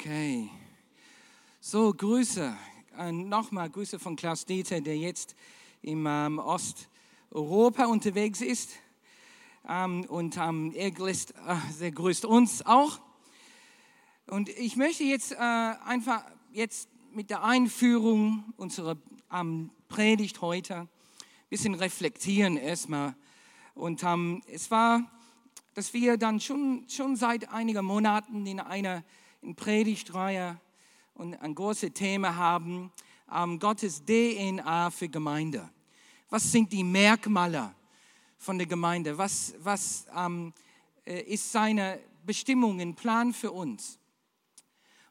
Okay. So, Grüße. Äh, Nochmal Grüße von Klaus Dieter, der jetzt im ähm, Osteuropa unterwegs ist. Ähm, und ähm, er, lässt, äh, er grüßt uns auch. Und ich möchte jetzt äh, einfach jetzt mit der Einführung unserer ähm, Predigt heute ein bisschen reflektieren erstmal. Und ähm, es war, dass wir dann schon, schon seit einigen Monaten in einer in Predigtreihe und ein großes Thema haben, ähm, Gottes DNA für Gemeinde. Was sind die Merkmale von der Gemeinde? Was, was ähm, äh, ist seine Bestimmung, ein Plan für uns?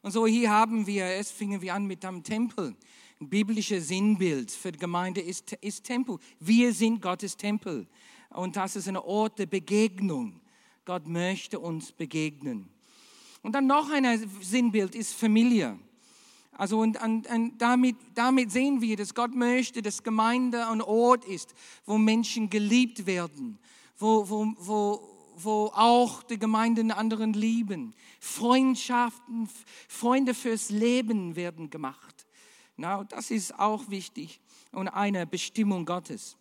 Und so hier haben wir, es fingen wir an mit dem Tempel. Ein biblisches Sinnbild für die Gemeinde ist, ist Tempel. Wir sind Gottes Tempel. Und das ist ein Ort der Begegnung. Gott möchte uns begegnen. Und dann noch ein Sinnbild ist Familie. Also und, und, und damit, damit sehen wir, dass Gott möchte, dass Gemeinde ein Ort ist, wo Menschen geliebt werden, wo, wo, wo, wo auch die Gemeinden anderen lieben. Freundschaften, Freunde fürs Leben werden gemacht. Na, das ist auch wichtig und eine Bestimmung Gottes.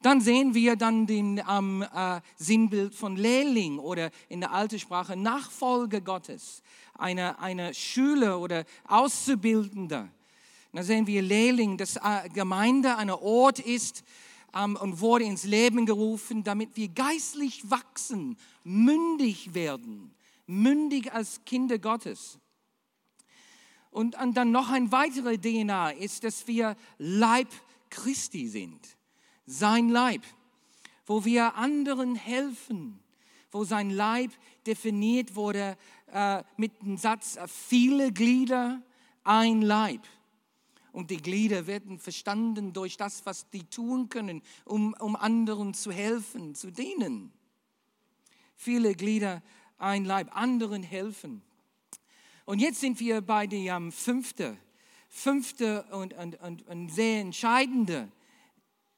Dann sehen wir dann den ähm, äh, Sinnbild von Lehrling oder in der alten Sprache Nachfolger Gottes, eine, eine Schüler oder Auszubildender. Dann sehen wir Lehrling, dass äh, Gemeinde ein Ort ist ähm, und wurde ins Leben gerufen, damit wir geistlich wachsen, mündig werden, mündig als Kinder Gottes. Und, und dann noch ein weiterer DNA ist, dass wir Leib Christi sind sein Leib, wo wir anderen helfen, wo sein Leib definiert wurde äh, mit dem Satz, äh, viele Glieder, ein Leib. Und die Glieder werden verstanden durch das, was die tun können, um, um anderen zu helfen, zu dienen. Viele Glieder, ein Leib, anderen helfen. Und jetzt sind wir bei dem fünften, fünfte und, und, und, und sehr entscheidende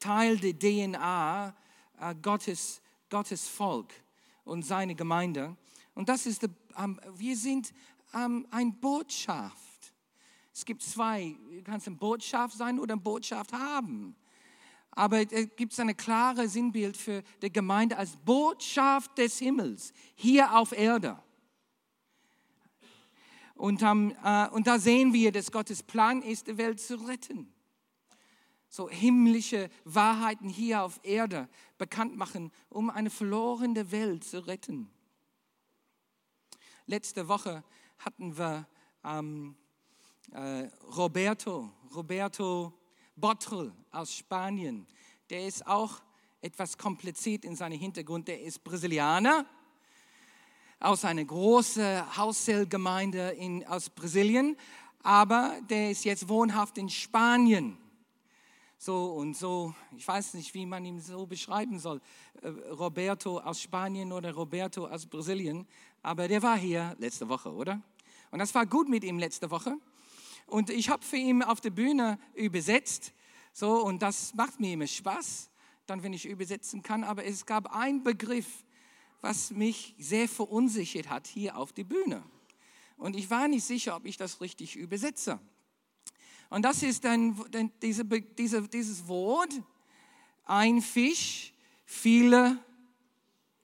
Teil der DNA äh, Gottes, Gottes Volk und seine Gemeinde. Und das ist, ähm, wir sind ähm, ein Botschaft. Es gibt zwei, du kannst eine Botschaft sein oder eine Botschaft haben. Aber es gibt ein klares Sinnbild für die Gemeinde als Botschaft des Himmels hier auf Erde. Und, ähm, äh, und da sehen wir, dass Gottes Plan ist, die Welt zu retten so himmlische Wahrheiten hier auf Erde bekannt machen, um eine verlorene Welt zu retten. Letzte Woche hatten wir ähm, äh, Roberto, Roberto Bottrell aus Spanien. Der ist auch etwas kompliziert in seinem Hintergrund. Der ist Brasilianer aus einer großen Hauszellgemeinde in, aus Brasilien, aber der ist jetzt wohnhaft in Spanien so und so, ich weiß nicht, wie man ihn so beschreiben soll, äh, Roberto aus Spanien oder Roberto aus Brasilien, aber der war hier letzte Woche, oder? Und das war gut mit ihm letzte Woche. Und ich habe für ihn auf der Bühne übersetzt, so und das macht mir immer Spaß, dann wenn ich übersetzen kann. Aber es gab einen Begriff, was mich sehr verunsichert hat hier auf der Bühne. Und ich war nicht sicher, ob ich das richtig übersetze. Und das ist dann diese, diese, dieses Wort, ein Fisch, viele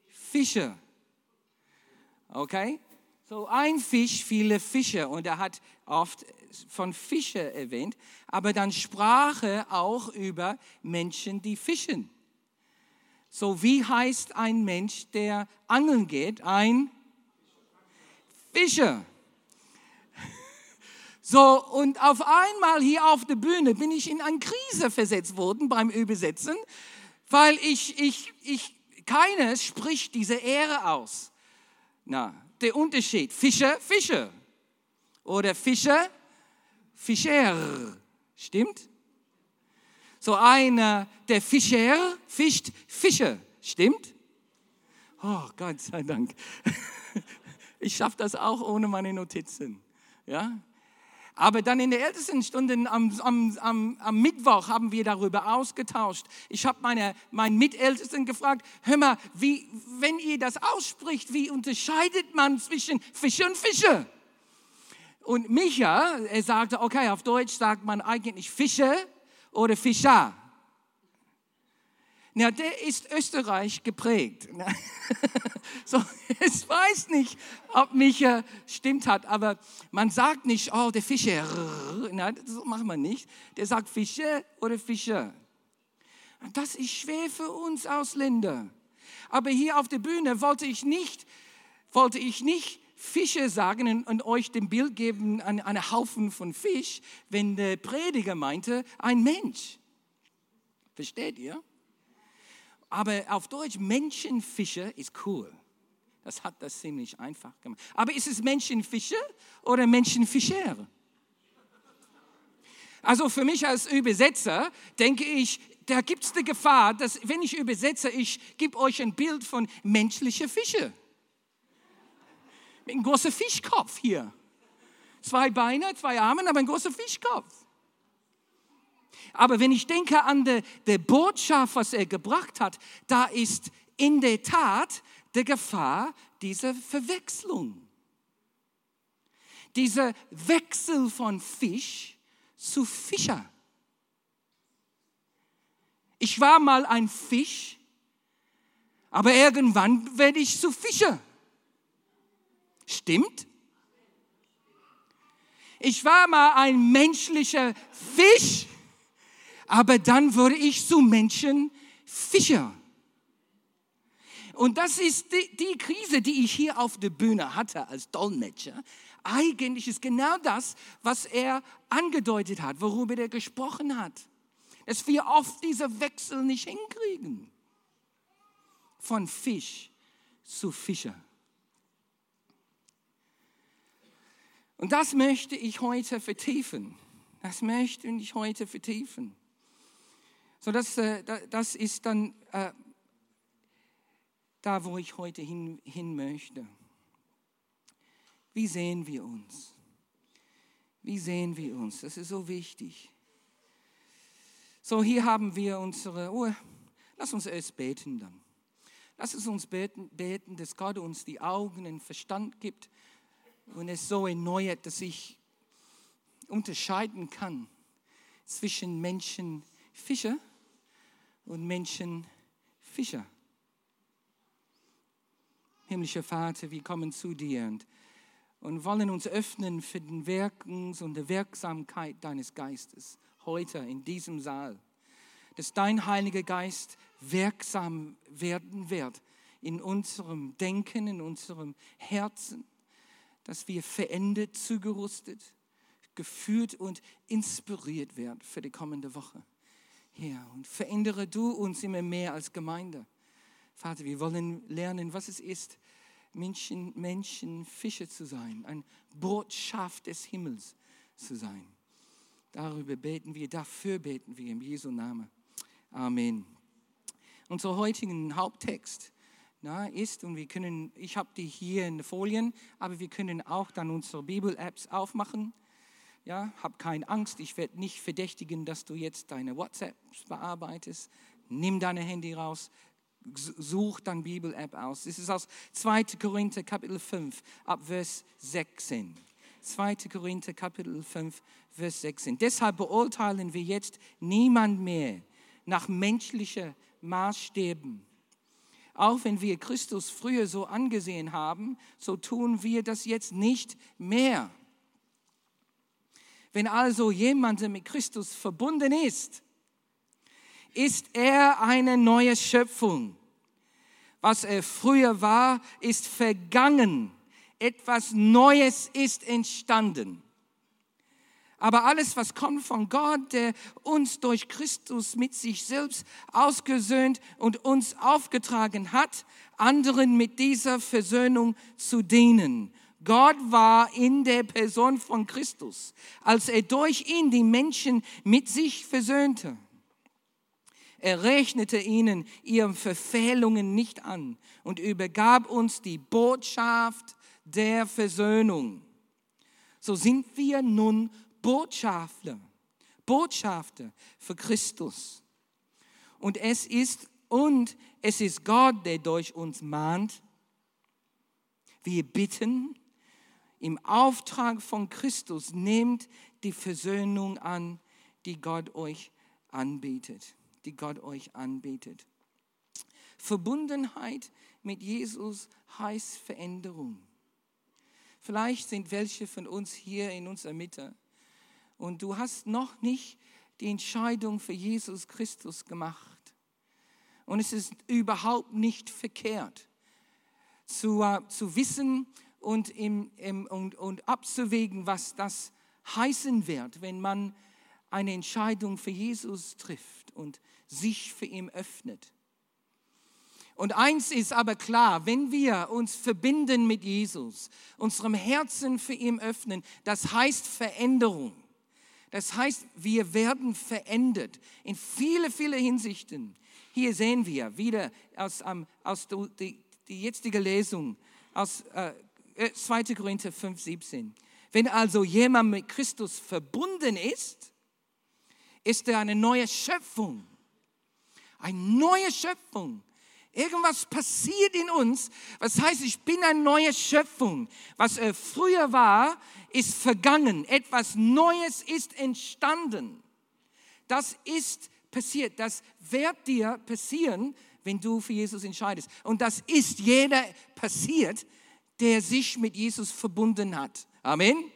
Fische. Okay? So ein Fisch, viele Fische. Und er hat oft von Fische erwähnt, aber dann sprach er auch über Menschen, die fischen. So wie heißt ein Mensch, der angeln geht? Ein Fischer. So, und auf einmal hier auf der Bühne bin ich in eine Krise versetzt worden beim Übersetzen, weil ich, ich, ich, keines spricht diese Ehre aus. Na, der Unterschied, Fischer, Fischer. Oder Fischer, Fischer. Stimmt? So einer, der Fischer fischt Fische. Stimmt? Oh, Gott sei Dank. Ich schaffe das auch ohne meine Notizen. Ja? Aber dann in der ältesten Stunde am, am, am, am Mittwoch haben wir darüber ausgetauscht. Ich habe meine, meinen Mitältesten gefragt, hör mal, wie, wenn ihr das ausspricht, wie unterscheidet man zwischen Fische und Fische? Und Micha, er sagte, okay, auf Deutsch sagt man eigentlich Fische oder Fischer. Ja, der ist Österreich geprägt. so, ich weiß nicht, ob Micha stimmt hat, aber man sagt nicht, oh, der Fischer. Nein, das macht man nicht. Der sagt Fische oder Fischer. Das ist schwer für uns Ausländer. Aber hier auf der Bühne wollte ich nicht, wollte ich nicht Fische sagen und, und euch dem Bild geben, einen, einen Haufen von Fisch, wenn der Prediger meinte, ein Mensch. Versteht ihr? Aber auf Deutsch Menschenfische ist cool. Das hat das ziemlich einfach gemacht. Aber ist es Menschenfische oder Menschenfischer? Also für mich als Übersetzer denke ich, da gibt es die Gefahr, dass wenn ich übersetze, ich gebe euch ein Bild von menschlichen Fische. Mit einem großen Fischkopf hier. Zwei Beine, zwei Arme, aber ein großer Fischkopf. Aber wenn ich denke an die, die Botschaft, was er gebracht hat, da ist in der Tat die Gefahr dieser Verwechslung. Dieser Wechsel von Fisch zu Fischer. Ich war mal ein Fisch, aber irgendwann werde ich zu Fischer. Stimmt? Ich war mal ein menschlicher Fisch, aber dann wurde ich zu Menschenfischer. Und das ist die, die, Krise, die ich hier auf der Bühne hatte als Dolmetscher. Eigentlich ist genau das, was er angedeutet hat, worüber er gesprochen hat dass wir oft diese Wechsel nicht hinkriegen. Von Fisch zu Fischer. Und das möchte ich heute vertiefen. Das möchte ich heute vertiefen. So, das, äh, das ist dann äh, da, wo ich heute hin, hin möchte. Wie sehen wir uns? Wie sehen wir uns? Das ist so wichtig. So, hier haben wir unsere, oh, lass uns erst beten dann. Lass es uns beten, beten, dass Gott uns die Augen und Verstand gibt und es so erneuert, dass ich unterscheiden kann zwischen Menschen Fischer und Menschen Fischer. Himmlischer Vater, wir kommen zu dir und, und wollen uns öffnen für den Wirkens und der Wirksamkeit deines Geistes heute in diesem Saal, dass dein Heiliger Geist wirksam werden wird in unserem Denken, in unserem Herzen, dass wir verändert, zugerüstet, geführt und inspiriert werden für die kommende Woche. Ja, und verändere du uns immer mehr als Gemeinde. Vater, wir wollen lernen, was es ist, Menschen, Menschen Fische zu sein, ein Botschaft des Himmels zu sein. Darüber beten wir, dafür beten wir im Jesu Namen. Amen. Unser heutigen Haupttext na, ist, und wir können, ich habe die hier in den Folien, aber wir können auch dann unsere Bibel-Apps aufmachen. Ja, hab keine Angst, ich werde nicht verdächtigen, dass du jetzt deine WhatsApps bearbeitest. Nimm deine Handy raus, such deine Bibel-App aus. Es ist aus 2. Korinther Kapitel 5 ab Vers 16. 2. Korinther Kapitel 5, Vers 16. Deshalb beurteilen wir jetzt niemand mehr nach menschlichen Maßstäben. Auch wenn wir Christus früher so angesehen haben, so tun wir das jetzt nicht mehr. Wenn also jemand mit Christus verbunden ist, ist er eine neue Schöpfung. Was er früher war, ist vergangen etwas Neues ist entstanden. Aber alles, was kommt von Gott, der uns durch Christus mit sich selbst ausgesöhnt und uns aufgetragen hat, anderen mit dieser Versöhnung zu dienen. Gott war in der Person von Christus, als er durch ihn die Menschen mit sich versöhnte. Er rechnete ihnen ihre Verfehlungen nicht an und übergab uns die Botschaft der Versöhnung. So sind wir nun Botschafter, Botschafter für Christus. Und es ist und es ist Gott, der durch uns mahnt. Wir bitten, im Auftrag von Christus, nehmt die Versöhnung an, die Gott euch anbietet, die Gott euch anbietet. Verbundenheit mit Jesus heißt Veränderung. Vielleicht sind welche von uns hier in unserer Mitte und du hast noch nicht die Entscheidung für Jesus Christus gemacht. Und es ist überhaupt nicht verkehrt, zu, uh, zu wissen und, im, im, und, und abzuwägen, was das heißen wird, wenn man eine Entscheidung für Jesus trifft und sich für ihn öffnet. Und eins ist aber klar, wenn wir uns verbinden mit Jesus, unserem Herzen für ihn öffnen, das heißt Veränderung. Das heißt, wir werden verändert in viele, viele Hinsichten. Hier sehen wir wieder aus, aus die, die jetzige Lesung aus äh, 2. Äh, Korinther 5, 17. Wenn also jemand mit Christus verbunden ist, ist er eine neue Schöpfung. Eine neue Schöpfung. Irgendwas passiert in uns, was heißt, ich bin eine neue Schöpfung. Was er früher war, ist vergangen. Etwas Neues ist entstanden. Das ist passiert. Das wird dir passieren, wenn du für Jesus entscheidest. Und das ist jeder passiert, der sich mit Jesus verbunden hat. Amen.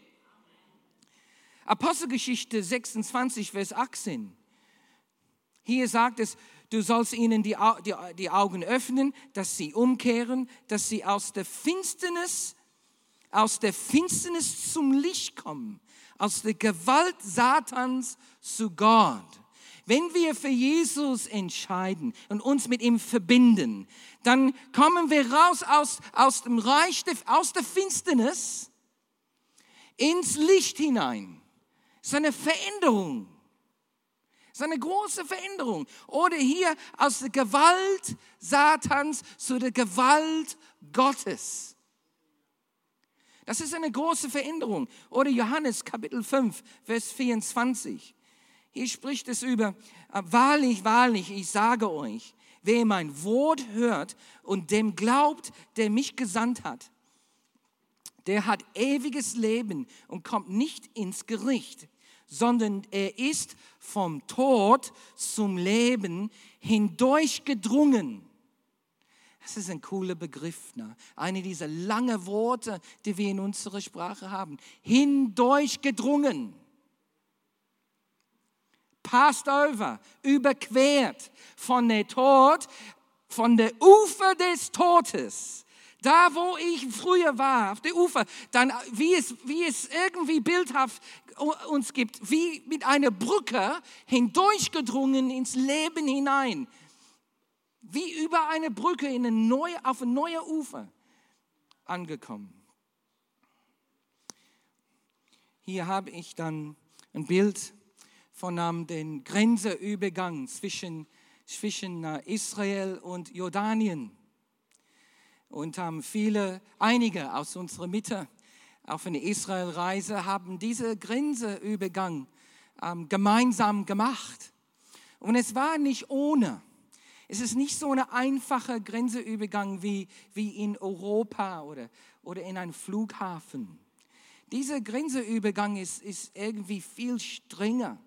Apostelgeschichte 26, Vers 18. Hier sagt es, Du sollst ihnen die, die, die Augen öffnen, dass sie umkehren, dass sie aus der Finsternis, aus der Finsternis zum Licht kommen, aus der Gewalt Satans zu Gott. Wenn wir für Jesus entscheiden und uns mit ihm verbinden, dann kommen wir raus aus, aus dem Reich, aus der Finsternis ins Licht hinein. Es ist eine Veränderung. Das ist eine große Veränderung. Oder hier aus der Gewalt Satans zu der Gewalt Gottes. Das ist eine große Veränderung. Oder Johannes Kapitel 5, Vers 24. Hier spricht es über, wahrlich, wahrlich, ich sage euch, wer mein Wort hört und dem glaubt, der mich gesandt hat, der hat ewiges Leben und kommt nicht ins Gericht, sondern er ist vom Tod zum Leben hindurchgedrungen. Das ist ein cooler Begriff. Ne? Eine dieser langen Worte, die wir in unserer Sprache haben. Hindurchgedrungen. Passed over, überquert von der Tod, von der Ufer des Todes da, wo ich früher war, auf der Ufer, dann, wie es, wie es irgendwie bildhaft uns gibt, wie mit einer Brücke hindurchgedrungen ins Leben hinein. Wie über eine Brücke in eine neue, auf ein neues Ufer angekommen. Hier habe ich dann ein Bild von um, dem Grenzeübergang zwischen, zwischen uh, Israel und Jordanien. Und haben viele, einige aus unserer Mitte auf einer Israelreise haben diese Grenzeübergang ähm, gemeinsam gemacht. Und es war nicht ohne. Es ist nicht so ein einfacher Grenzeübergang wie, wie in Europa oder, oder in einem Flughafen. Dieser Grenzeübergang ist, ist irgendwie viel strenger,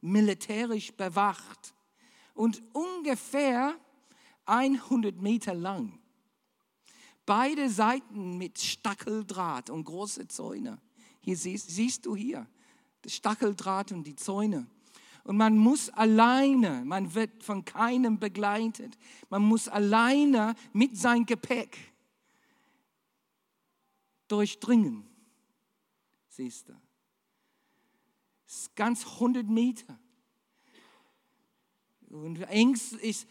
militärisch bewacht und ungefähr 100 Meter lang. Beide Seiten mit Stacheldraht und große Zäune. Hier siehst, siehst du hier, das Stacheldraht und die Zäune. Und man muss alleine, man wird von keinem begleitet, man muss alleine mit seinem Gepäck durchdringen. Siehst du? Ganz 100 Meter. Und ängstlich,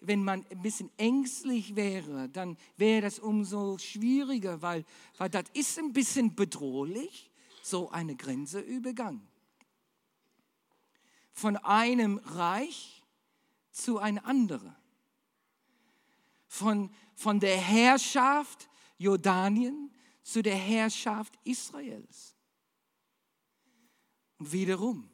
wenn man ein bisschen ängstlich wäre, dann wäre das umso schwieriger, weil, weil das ist ein bisschen bedrohlich, so eine Grenzeübergang. Von einem Reich zu einem anderen. Von, von der Herrschaft Jordanien zu der Herrschaft Israels. Und wiederum,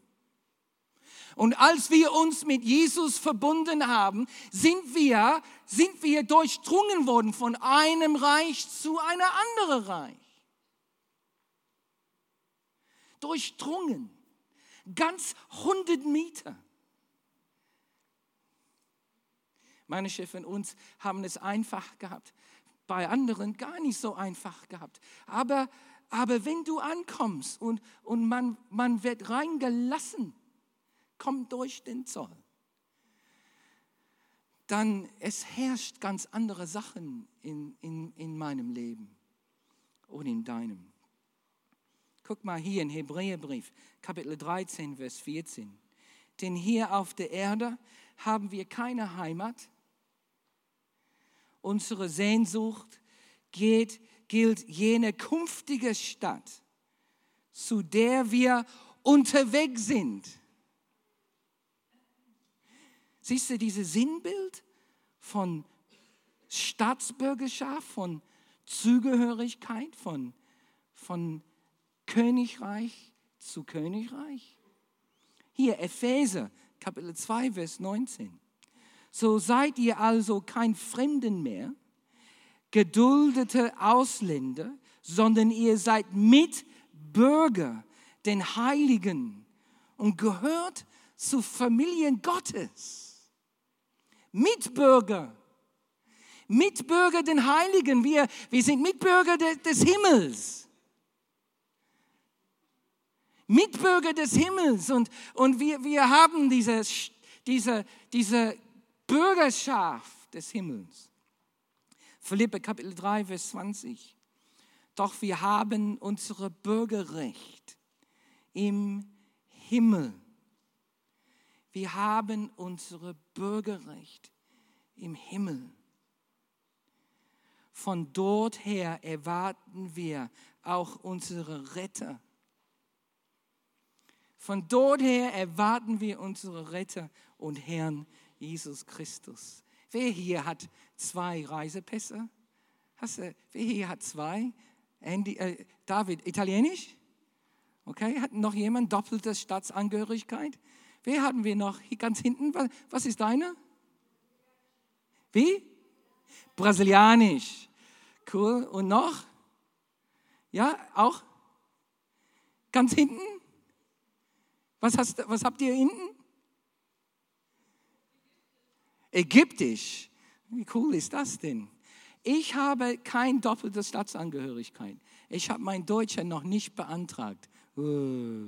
und als wir uns mit Jesus verbunden haben, sind wir, sind wir durchdrungen worden von einem Reich zu einem anderen Reich. durchdrungen. Ganz 100 Meter. Meine Chefin und uns haben es einfach gehabt, bei anderen gar nicht so einfach gehabt. Aber, aber wenn du ankommst und, und man, man wird reingelassen, kommt durch den Zoll, dann es herrscht ganz andere Sachen in, in, in meinem Leben und in deinem. Guck mal hier in Hebräerbrief, Kapitel 13, Vers 14. Denn hier auf der Erde haben wir keine Heimat, unsere Sehnsucht geht, gilt jene künftige Stadt, zu der wir unterwegs sind. Siehst du dieses Sinnbild von Staatsbürgerschaft, von Zugehörigkeit, von, von Königreich zu Königreich? Hier Epheser, Kapitel 2, Vers 19. So seid ihr also kein Fremden mehr, geduldete Ausländer, sondern ihr seid Mitbürger, den Heiligen und gehört zu Familien Gottes. Mitbürger. Mitbürger den Heiligen. Wir, wir sind Mitbürger de, des Himmels. Mitbürger des Himmels. Und, und wir, wir haben diese, diese, diese Bürgerschaft des Himmels. Philippe Kapitel 3, Vers 20. Doch wir haben unser Bürgerrecht im Himmel. Wir haben unser Bürgerrecht im Himmel. Von dort her erwarten wir auch unsere Retter. Von dort her erwarten wir unsere Retter und Herrn Jesus Christus. Wer hier hat zwei Reisepässe? Hast du, wer hier hat zwei? Andy, äh, David, Italienisch? Okay, hat noch jemand doppelte Staatsangehörigkeit? Wer hatten wir noch hier ganz hinten? Was, was ist deine? Wie? Brasilianisch. Cool. Und noch? Ja, auch? Ganz hinten? Was, hast, was habt ihr hinten? Ägyptisch. Wie cool ist das denn? Ich habe keine doppelte Staatsangehörigkeit. Ich habe mein Deutscher noch nicht beantragt. Uh.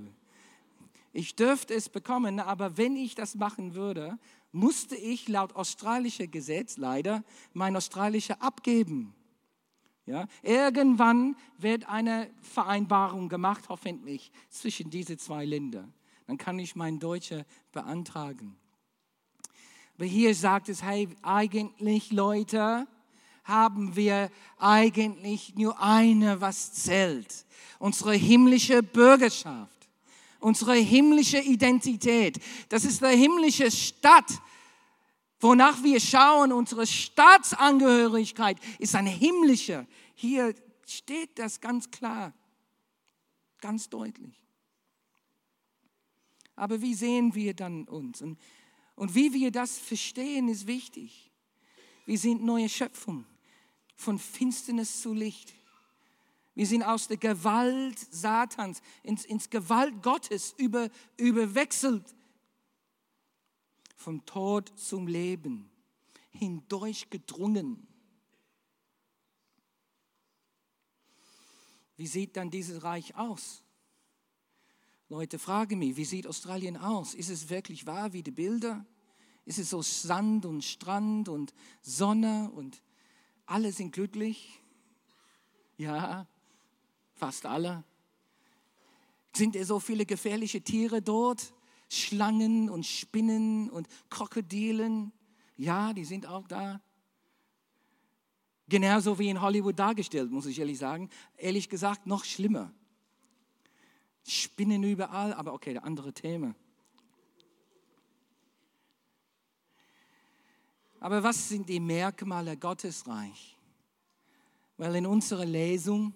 Ich dürfte es bekommen, aber wenn ich das machen würde, musste ich laut australischer Gesetz leider mein australischer abgeben. Ja, irgendwann wird eine Vereinbarung gemacht, hoffentlich, zwischen diese zwei Länder. Dann kann ich mein Deutscher beantragen. Aber hier sagt es, hey, eigentlich Leute, haben wir eigentlich nur eine, was zählt. Unsere himmlische Bürgerschaft, unsere himmlische Identität. Das ist der himmlische Stadt, wonach wir schauen. Unsere Staatsangehörigkeit ist eine himmlische. Hier steht das ganz klar, ganz deutlich. Aber wie sehen wir dann uns? Und und wie wir das verstehen, ist wichtig. Wir sind neue Schöpfung, von Finsternis zu Licht. Wir sind aus der Gewalt Satans ins, ins Gewalt Gottes über, überwechselt. Vom Tod zum Leben hindurch gedrungen. Wie sieht dann dieses Reich aus? Leute fragen mich, wie sieht Australien aus? Ist es wirklich wahr wie die Bilder? Ist es so Sand und Strand und Sonne und alle sind glücklich? Ja, fast alle. Sind es so viele gefährliche Tiere dort? Schlangen und Spinnen und Krokodilen? Ja, die sind auch da. Genauso wie in Hollywood dargestellt, muss ich ehrlich sagen. Ehrlich gesagt, noch schlimmer. Spinnen überall, aber okay, andere Themen. Aber was sind die Merkmale Gottesreich? Weil in unserer Lesung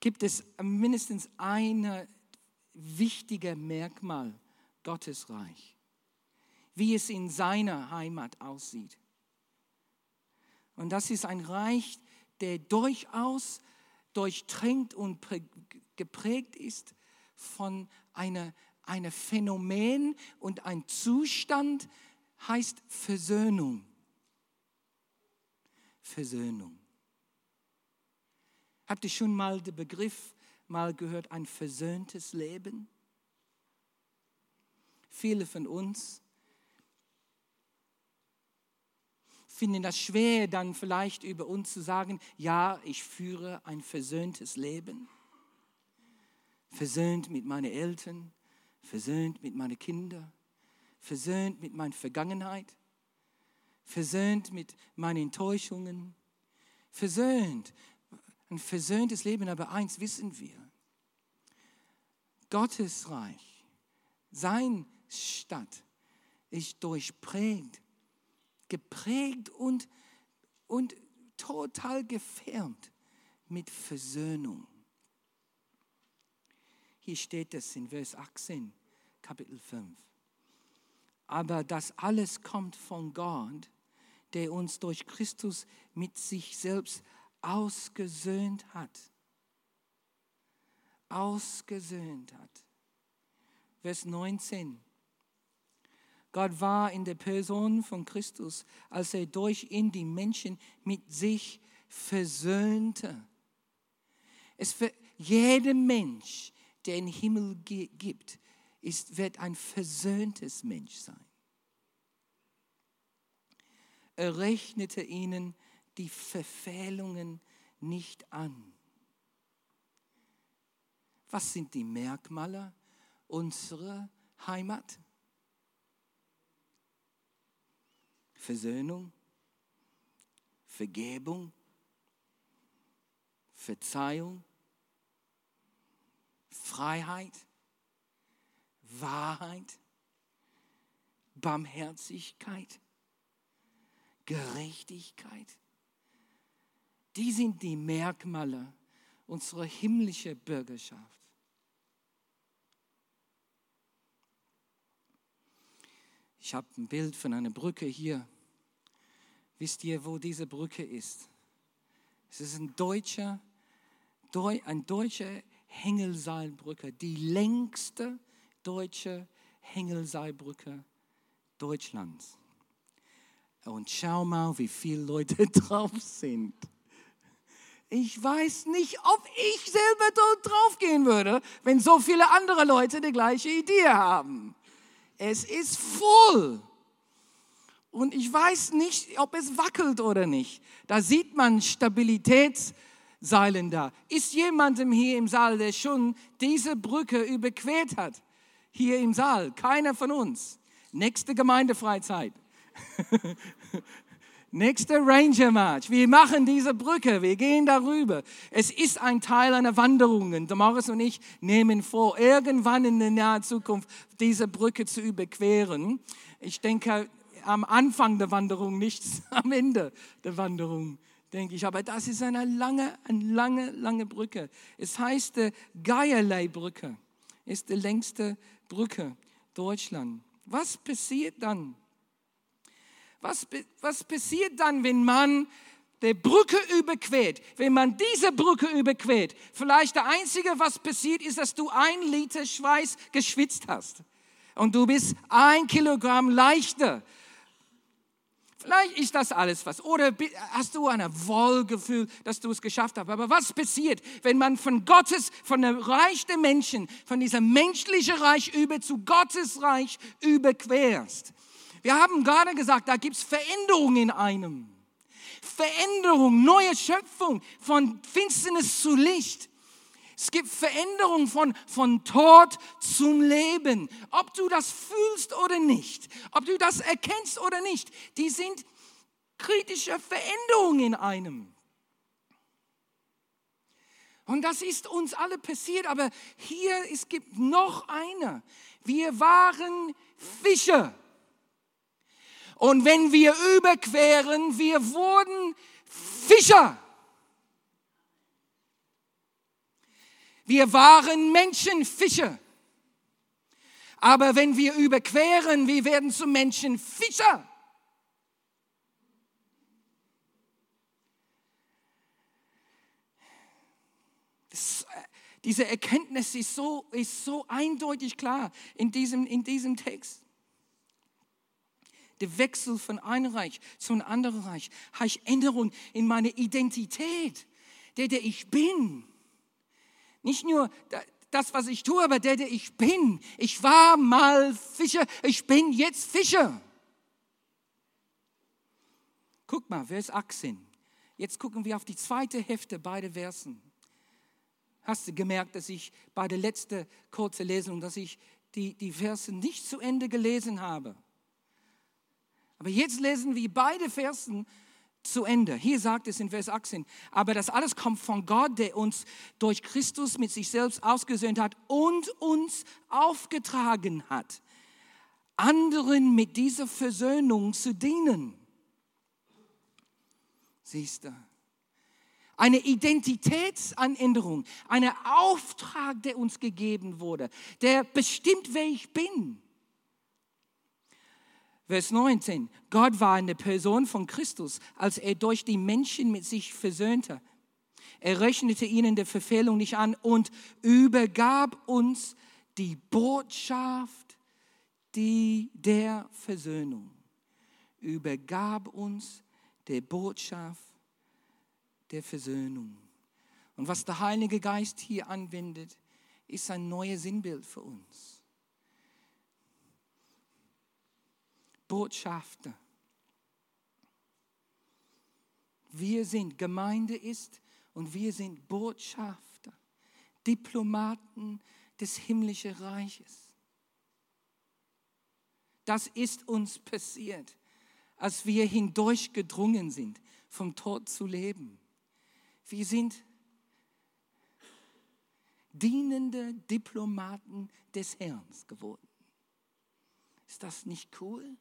gibt es mindestens ein wichtiges Merkmal Gottesreich, wie es in seiner Heimat aussieht. Und das ist ein Reich, der durchaus durchtränkt und geprägt ist von einer, einer Phänomen und ein Zustand, heißt Versöhnung. Versöhnung. Habt ihr schon mal den Begriff mal gehört, ein versöhntes Leben? Viele von uns finden das schwer, dann vielleicht über uns zu sagen, ja, ich führe ein versöhntes Leben. Versöhnt mit meinen Eltern, versöhnt mit meinen Kindern, versöhnt mit meiner Vergangenheit, versöhnt mit meinen Enttäuschungen, versöhnt, ein versöhntes Leben, aber eins wissen wir, Gottes Reich, sein Stadt ist durchprägt geprägt und, und total gefärbt mit Versöhnung. Hier steht es in Vers 18, Kapitel 5. Aber das alles kommt von Gott, der uns durch Christus mit sich selbst ausgesöhnt hat. Ausgesöhnt hat. Vers 19. Gott war in der Person von Christus, als er durch ihn die Menschen mit sich versöhnte. Es für jeden Mensch, der in den Himmel gibt, ist, wird ein versöhntes Mensch sein. Er rechnete ihnen die Verfehlungen nicht an. Was sind die Merkmale unserer Heimat? Versöhnung, Vergebung, Verzeihung, Freiheit, Wahrheit, Barmherzigkeit, Gerechtigkeit. Die sind die Merkmale unserer himmlischen Bürgerschaft. Ich habe ein Bild von einer Brücke hier. Wisst ihr, wo diese Brücke ist? Es ist ein deutscher, ein deutscher Hängelseilbrücke, die längste deutsche Hängelseilbrücke Deutschlands. Und schau mal, wie viele Leute drauf sind. Ich weiß nicht, ob ich selber dort drauf gehen würde, wenn so viele andere Leute die gleiche Idee haben. Es ist voll. Und ich weiß nicht, ob es wackelt oder nicht. Da sieht man Stabilitätsseilen da. Ist jemandem hier im Saal, der schon diese Brücke überquert hat? Hier im Saal. Keiner von uns. Nächste Gemeindefreizeit. Nächster Ranger March. Wir machen diese Brücke. Wir gehen darüber. Es ist ein Teil einer Wanderung. Damaris und ich nehmen vor, irgendwann in der nahen Zukunft diese Brücke zu überqueren. Ich denke, am Anfang der Wanderung, nicht am De der Wanderung, denke ich. Aber das ist eine lange, eine lange, lange Brücke. Es heißt die Geierlei-Brücke. Ist die längste Brücke Deutschland. Was passiert dann? Was, was passiert dann, wenn man die Brücke überquert, wenn man diese Brücke überquert? Vielleicht der Einzige, was passiert, ist, dass du ein Liter Schweiß geschwitzt hast. Und du bist ein Kilogramm leichter. Vielleicht ist das alles was. Oder hast du ein Wohlgefühl, dass du es geschafft hast. Aber was passiert, wenn man von Gottes, von dem Reich der Menschen, von diesem menschlichen Reich über zu Gottes Reich überquerst? Wir haben gerade gesagt, da gibt es Veränderungen in einem. Veränderung, neue Schöpfung, von Finsternis zu Licht. Es gibt Veränderung von, von Tod zum Leben. Ob du das fühlst oder nicht, ob du das erkennst oder nicht, die sind kritische Veränderungen in einem. Und das ist uns alle passiert, aber hier es gibt noch eine. Wir waren Fischer. Und wenn wir überqueren, wir wurden Fischer. Wir waren Menschenfischer. Aber wenn wir überqueren, wir werden zu Menschenfischer. diese Erkenntnis ist so, ist so eindeutig klar in diesem, in diesem Text. Der Wechsel von einem Reich zu einem anderen Reich heißt Änderung in meine Identität, der, der ich bin. Nicht nur das, was ich tue, aber der, der ich bin. Ich war mal Fischer, ich bin jetzt Fischer. Guck mal, wer ist 18? Jetzt gucken wir auf die zweite Hälfte, beide Versen. Hast du gemerkt, dass ich bei der letzten kurzen Lesung, dass ich die, die Verse nicht zu Ende gelesen habe? Aber jetzt lesen wir beide Versen zu Ende. Hier sagt es in Vers 18, aber das alles kommt von Gott, der uns durch Christus mit sich selbst ausgesöhnt hat und uns aufgetragen hat, anderen mit dieser Versöhnung zu dienen. Siehst du? Eine Identitätsanänderung, ein Auftrag, der uns gegeben wurde, der bestimmt, wer ich bin. Vers 19. Gott war eine Person von Christus, als er durch die Menschen mit sich versöhnte. Er rechnete ihnen der Verfehlung nicht an und übergab uns die Botschaft die der Versöhnung. Übergab uns die Botschaft der Versöhnung. Und was der Heilige Geist hier anwendet, ist ein neues Sinnbild für uns. Botschafter. Wir sind, Gemeinde ist und wir sind Botschafter, Diplomaten des himmlischen Reiches. Das ist uns passiert, als wir hindurchgedrungen sind, vom Tod zu leben. Wir sind dienende Diplomaten des Herrn geworden. Ist das nicht cool?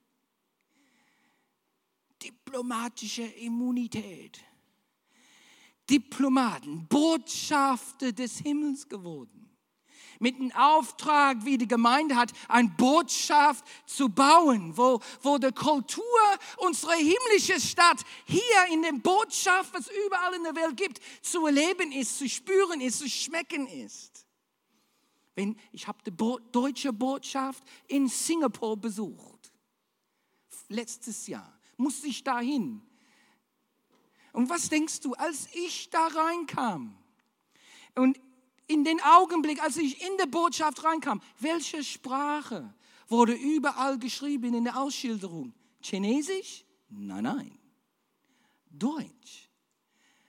Diplomatische Immunität. Diplomaten, Botschafter des Himmels geworden. Mit einem Auftrag, wie die Gemeinde hat, eine Botschaft zu bauen, wo, wo die Kultur unserer himmlischen Stadt hier in der Botschaft, was überall in der Welt gibt, zu erleben ist, zu spüren ist, zu schmecken ist. Wenn, ich habe die Bo deutsche Botschaft in Singapur besucht, letztes Jahr musste ich dahin. Und was denkst du, als ich da reinkam und in den Augenblick, als ich in der Botschaft reinkam, welche Sprache wurde überall geschrieben in der Ausschilderung? Chinesisch? Nein, nein. Deutsch.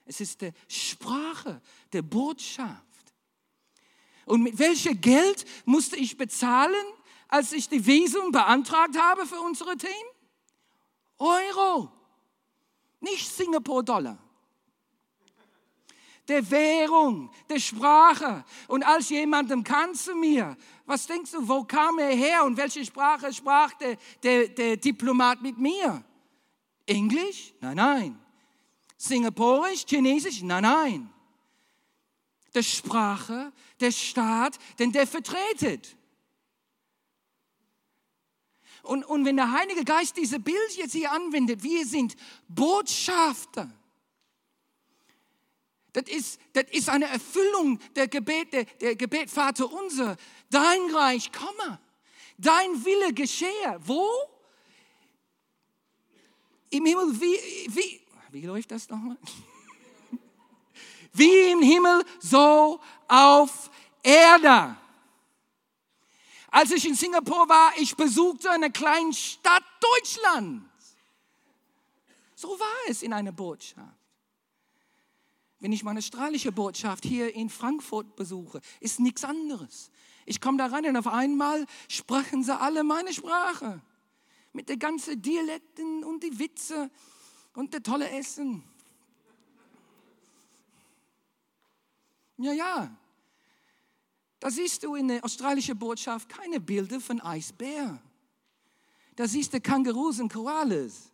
Es ist die Sprache der Botschaft. Und mit welchem Geld musste ich bezahlen, als ich die Visum beantragt habe für unsere Team? Euro, nicht Singapur-Dollar. Der Währung, der Sprache. Und als jemandem kam zu mir, was denkst du, wo kam er her und welche Sprache sprach der, der, der Diplomat mit mir? Englisch? Nein, nein. Singapurisch, Chinesisch? Nein, nein. Der Sprache, der Staat, den der vertretet. Und, und wenn der Heilige Geist diese Bild jetzt hier anwendet, wir sind Botschafter. Das ist, das ist eine Erfüllung der Gebet, der, der Gebet, Vater unser. Dein Reich komme, dein Wille geschehe. Wo? Im Himmel, wie, wie, wie läuft das nochmal? Wie im Himmel, so auf Erde. Als ich in Singapur war, ich besuchte eine kleine Stadt Deutschlands. So war es in einer Botschaft. Wenn ich meine australische Botschaft hier in Frankfurt besuche, ist nichts anderes. Ich komme da rein und auf einmal sprechen sie alle meine Sprache. Mit den ganzen Dialekten und die Witze und der tolle Essen. Ja, ja. Da siehst du in der australischen Botschaft keine Bilder von Eisbär. Da siehst du Kängurus und Koalas.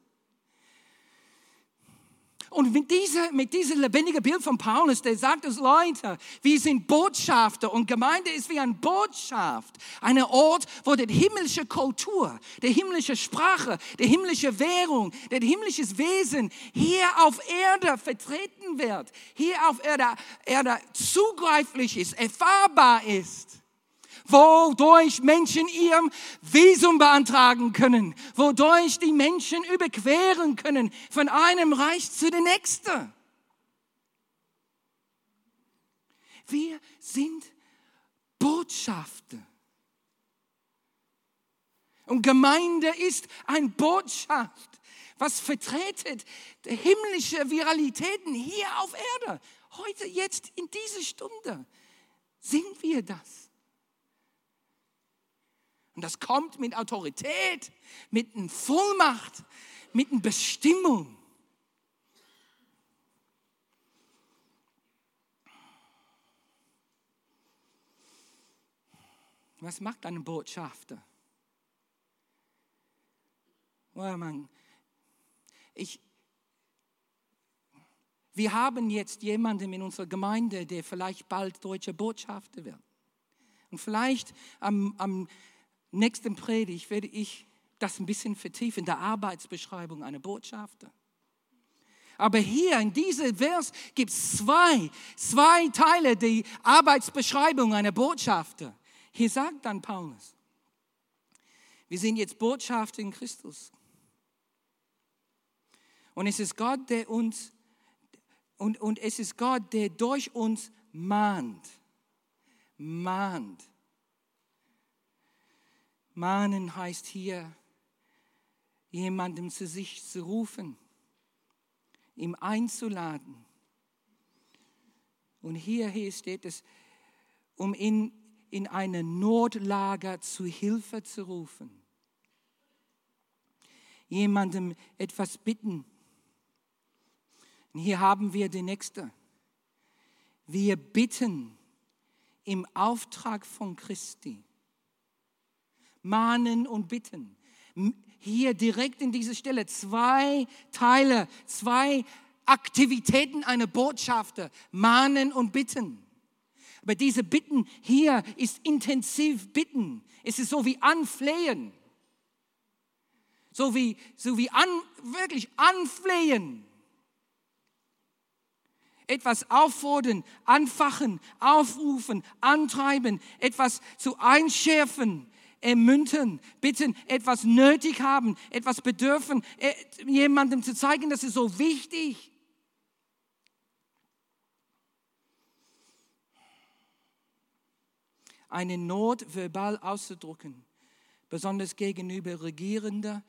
Und mit diesem mit diese lebendigen Bild von Paulus, der sagt es, Leute, wir sind Botschafter und Gemeinde ist wie eine Botschaft. Ein Ort, wo die himmlische Kultur, die himmlische Sprache, die himmlische Währung, der himmlisches Wesen hier auf Erde vertreten wird, hier auf Erde, Erde zugreiflich ist, erfahrbar ist wodurch Menschen ihr Visum beantragen können, wodurch die Menschen überqueren können von einem Reich zu dem nächsten. Wir sind Botschafter. Und Gemeinde ist ein Botschaft, was vertretet himmlische Viralitäten hier auf Erde. Heute, jetzt, in dieser Stunde sind wir das. Und das kommt mit Autorität, mit einer Vollmacht, mit einer Bestimmung. Was macht ein Botschafter? Oh Mann, ich, wir haben jetzt jemanden in unserer Gemeinde, der vielleicht bald deutscher Botschafter wird. Und vielleicht am, am nächsten Predigt werde ich das ein bisschen vertiefen, der Arbeitsbeschreibung einer Botschafter. Aber hier in diesem Vers gibt es zwei, zwei Teile die Arbeitsbeschreibung einer Botschafter. Hier sagt dann Paulus, wir sind jetzt Botschafter in Christus. Und es ist Gott, der uns, und, und es ist Gott, der durch uns mahnt. Mahnt. Mahnen heißt hier, jemandem zu sich zu rufen, ihm einzuladen. Und hier, hier steht es, um ihn in eine Notlager zu Hilfe zu rufen. Jemandem etwas bitten. Und hier haben wir die nächste. Wir bitten im Auftrag von Christi mahnen und bitten. Hier direkt in dieser Stelle zwei Teile, zwei Aktivitäten einer Botschafter, mahnen und bitten. Aber diese Bitten hier ist intensiv bitten. Es ist so wie anflehen. So wie, so wie an, wirklich anflehen. Etwas auffordern, anfachen, aufrufen, antreiben, etwas zu einschärfen, ermuntern, bitten, etwas nötig haben, etwas bedürfen, äh, jemandem zu zeigen, das ist so wichtig. Eine Not verbal auszudrücken, besonders gegenüber Regierenden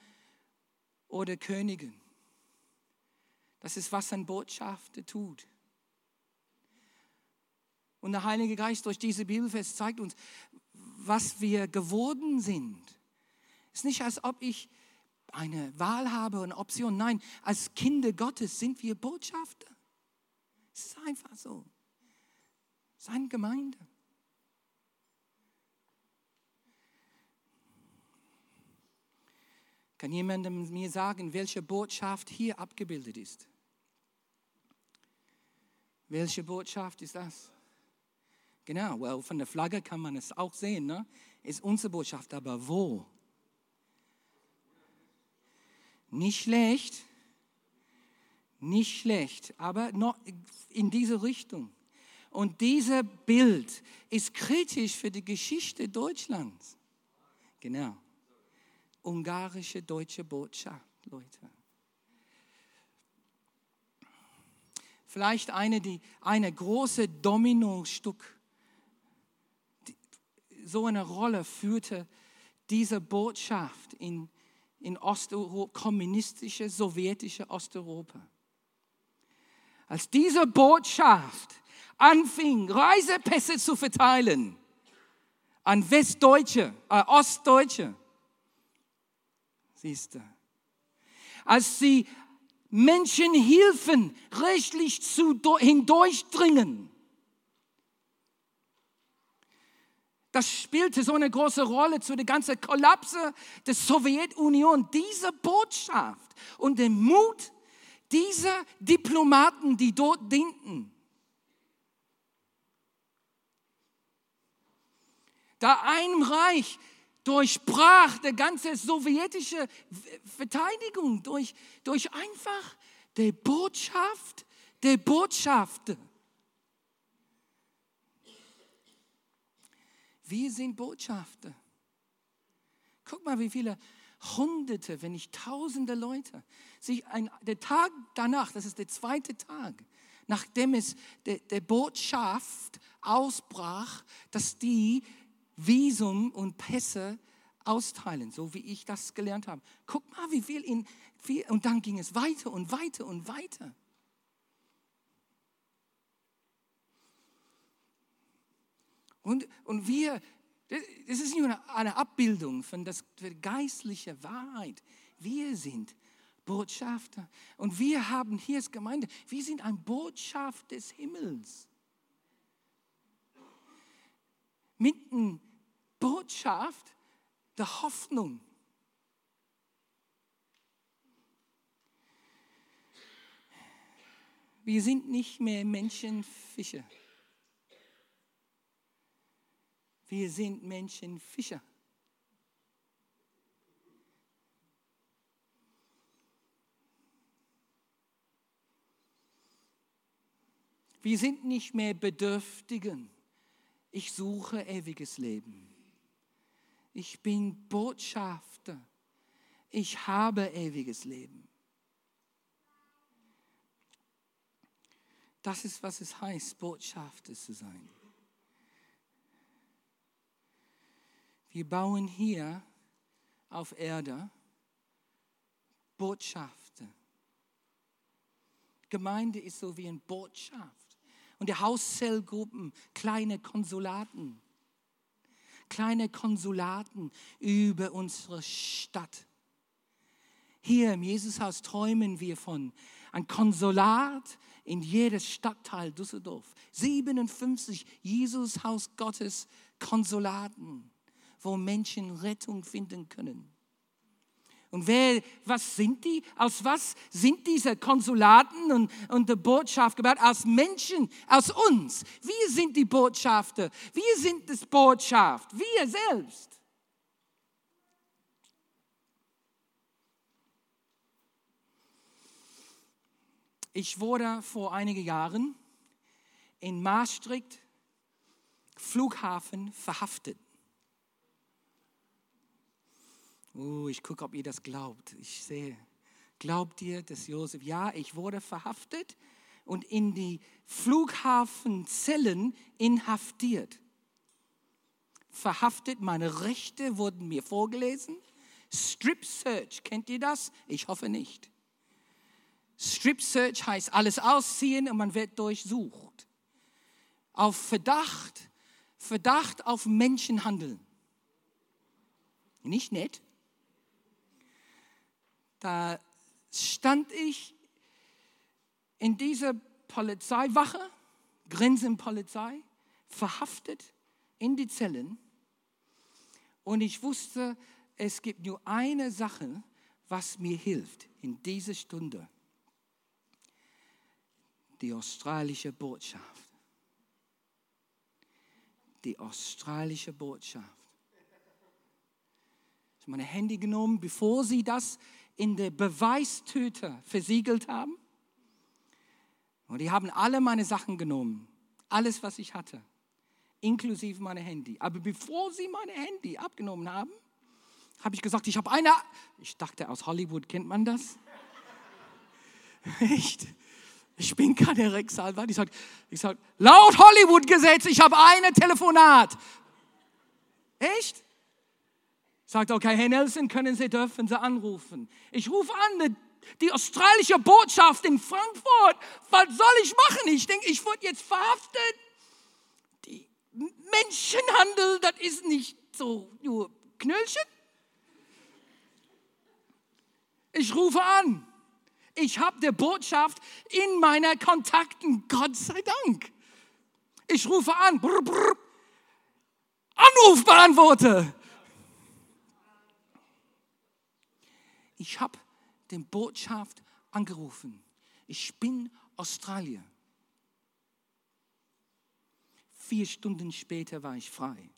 oder Königen. Das ist, was ein Botschafter tut. Und der Heilige Geist durch diese Bibelfest zeigt uns, was wir geworden sind. Es ist nicht, als ob ich eine Wahl habe, eine Option. Nein, als Kinder Gottes sind wir Botschafter. Es ist einfach so. Seine Gemeinde. Kann jemand mir sagen, welche Botschaft hier abgebildet ist? Welche Botschaft ist das? Genau, well, von der Flagge kann man es auch sehen, ne? ist unsere Botschaft, aber wo? Nicht schlecht, nicht schlecht, aber noch in diese Richtung. Und dieses Bild ist kritisch für die Geschichte Deutschlands. Genau. Ungarische deutsche Botschaft, Leute. Vielleicht eine, die, eine große Domino-Stück so eine Rolle führte diese Botschaft in, in Osteuropa, kommunistische, sowjetische Osteuropa. Als diese Botschaft anfing, Reisepässe zu verteilen an Westdeutsche, äh, Ostdeutsche, siehst du, als sie Menschen hilfen, rechtlich zu, hindurchdringen, Das spielte so eine große Rolle zu der ganzen Kollapse der Sowjetunion. Diese Botschaft und der Mut, diese Diplomaten, die dort dienten, da ein Reich durchbrach die ganze sowjetische Verteidigung durch, durch einfach die Botschaft, der Botschaft. Wir sind Botschafter. Guck mal, wie viele Hunderte, wenn nicht Tausende Leute sich ein, der Tag danach, das ist der zweite Tag, nachdem es der, der Botschaft ausbrach, dass die Visum und Pässe austeilen, so wie ich das gelernt habe. Guck mal, wie viel in viel, und dann ging es weiter und weiter und weiter. Und, und wir, das ist nur eine Abbildung von der geistlichen Wahrheit. Wir sind Botschafter. Und wir haben hier als Gemeinde, wir sind ein Botschaft des Himmels. Mitten Botschaft der Hoffnung. Wir sind nicht mehr Menschenfischer. Wir sind Menschenfischer. Wir sind nicht mehr Bedürftigen. Ich suche ewiges Leben. Ich bin Botschafter. Ich habe ewiges Leben. Das ist, was es heißt, Botschafter zu sein. Wir bauen hier auf Erde Botschafter. Gemeinde ist so wie eine Botschaft. Und die Hauszellgruppen, kleine Konsulaten. Kleine Konsulaten über unsere Stadt. Hier im Jesushaus träumen wir von ein Konsulat in jedes Stadtteil Düsseldorf. 57 Jesushaus Gottes Konsulaten, wo Menschen Rettung finden können. Und wer, was sind die? Aus was sind diese Konsulaten und, und die Botschaft gebaut? Aus Menschen, aus uns. Wir sind die Botschafter. Wir sind das Botschaft. Wir selbst. Ich wurde vor einigen Jahren in Maastricht Flughafen verhaftet. Oh, ich gucke, ob ihr das glaubt. Ich sehe, glaubt ihr, dass Josef, ja, ich wurde verhaftet und in die Flughafenzellen inhaftiert. Verhaftet, meine Rechte wurden mir vorgelesen. Strip Search, kennt ihr das? Ich hoffe nicht. Strip Search heißt alles ausziehen und man wird durchsucht. Auf Verdacht, Verdacht auf Menschenhandel. Nicht nett. Da stand ich in dieser Polizeiwache, Grenzenpolizei, verhaftet in die Zellen. Und ich wusste, es gibt nur eine Sache, was mir hilft in dieser Stunde die australische Botschaft. Die australische Botschaft. Ich habe mein Handy genommen, bevor sie das in der Beweistüte versiegelt haben. Und die haben alle meine Sachen genommen. Alles, was ich hatte. Inklusive meine Handy. Aber bevor sie meine Handy abgenommen haben, habe ich gesagt, ich habe eine. Ich dachte, aus Hollywood kennt man das. Echt? Ich bin keine Rechtsanwalt. Ich sage, ich sag, laut Hollywood-Gesetz, ich habe eine Telefonat. Echt? Sagt, okay, Herr Nelson, können Sie, dürfen Sie anrufen. Ich rufe an, die australische Botschaft in Frankfurt. Was soll ich machen? Ich denke, ich wurde jetzt verhaftet. Die Menschenhandel, das ist nicht so nur Knöllchen. Ich rufe an. Ich habe die Botschaft in meiner Kontakten, Gott sei Dank. Ich rufe an. Brr, brr. Anrufbeantworter. Ich habe den Botschaft angerufen. Ich bin Australier. Vier Stunden später war ich frei.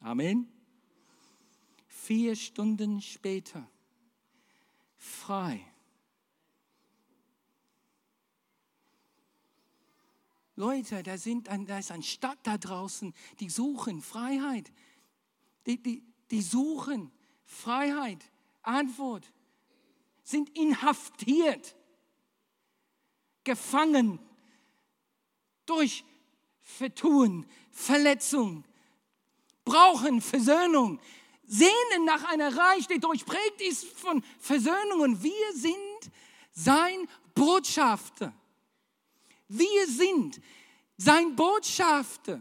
Amen. Vier Stunden später frei. Leute, da, sind da ist eine Stadt da draußen, die suchen Freiheit. Die, die, die suchen Freiheit, Antwort, sind inhaftiert, gefangen durch Vertun, Verletzung, brauchen Versöhnung, sehnen nach einer Reich, die durchprägt ist von Versöhnung. Und wir sind sein Botschafter. Wir sind sein Botschafter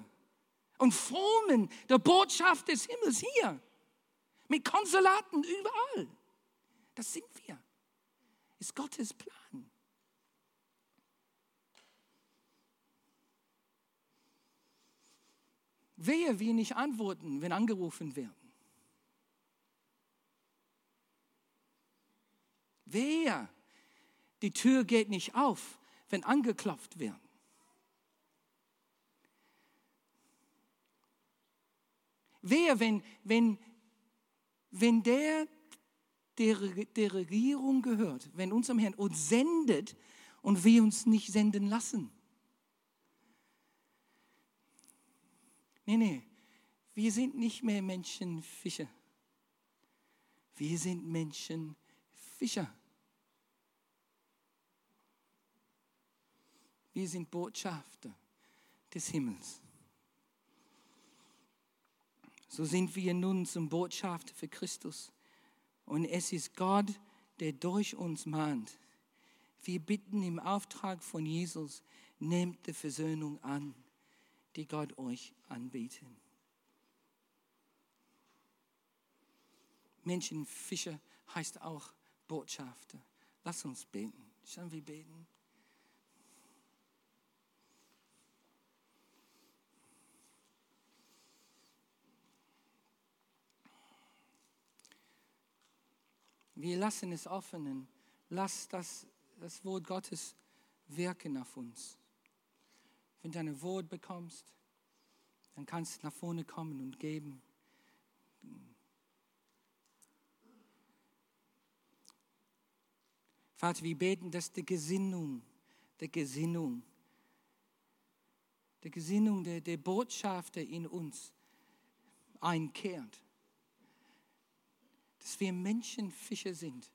und formen der Botschaft des Himmels hier. Mit Konsulaten überall. Das sind wir. Ist Gottes Plan. Wehe, wir nicht antworten, wenn angerufen werden. Wehe, die Tür geht nicht auf, wenn angeklopft werden. Wer, wenn, wenn, wenn der, der der Regierung gehört, wenn unserem Herrn uns sendet und wir uns nicht senden lassen. Nee, nee, wir sind nicht mehr Menschenfischer. Wir sind Menschenfischer. Wir sind Botschafter des Himmels. So sind wir nun zum Botschafter für Christus. Und es ist Gott, der durch uns mahnt. Wir bitten im Auftrag von Jesus, nehmt die Versöhnung an, die Gott euch anbietet. Menschenfischer heißt auch Botschafter. Lass uns beten. Schauen wir beten? Wir lassen es offen. Lass das, das Wort Gottes wirken auf uns. Wenn du ein Wort bekommst, dann kannst du nach vorne kommen und geben. Vater, wir beten, dass die Gesinnung, der Gesinnung, der Gesinnung der, der Botschafter in uns einkehrt dass wir Menschenfischer sind,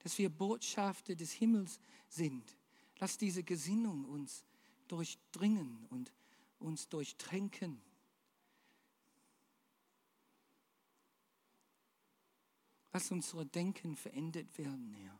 dass wir Botschafter des Himmels sind. Lass diese Gesinnung uns durchdringen und uns durchtränken. Lass unsere Denken verändert werden, Herr.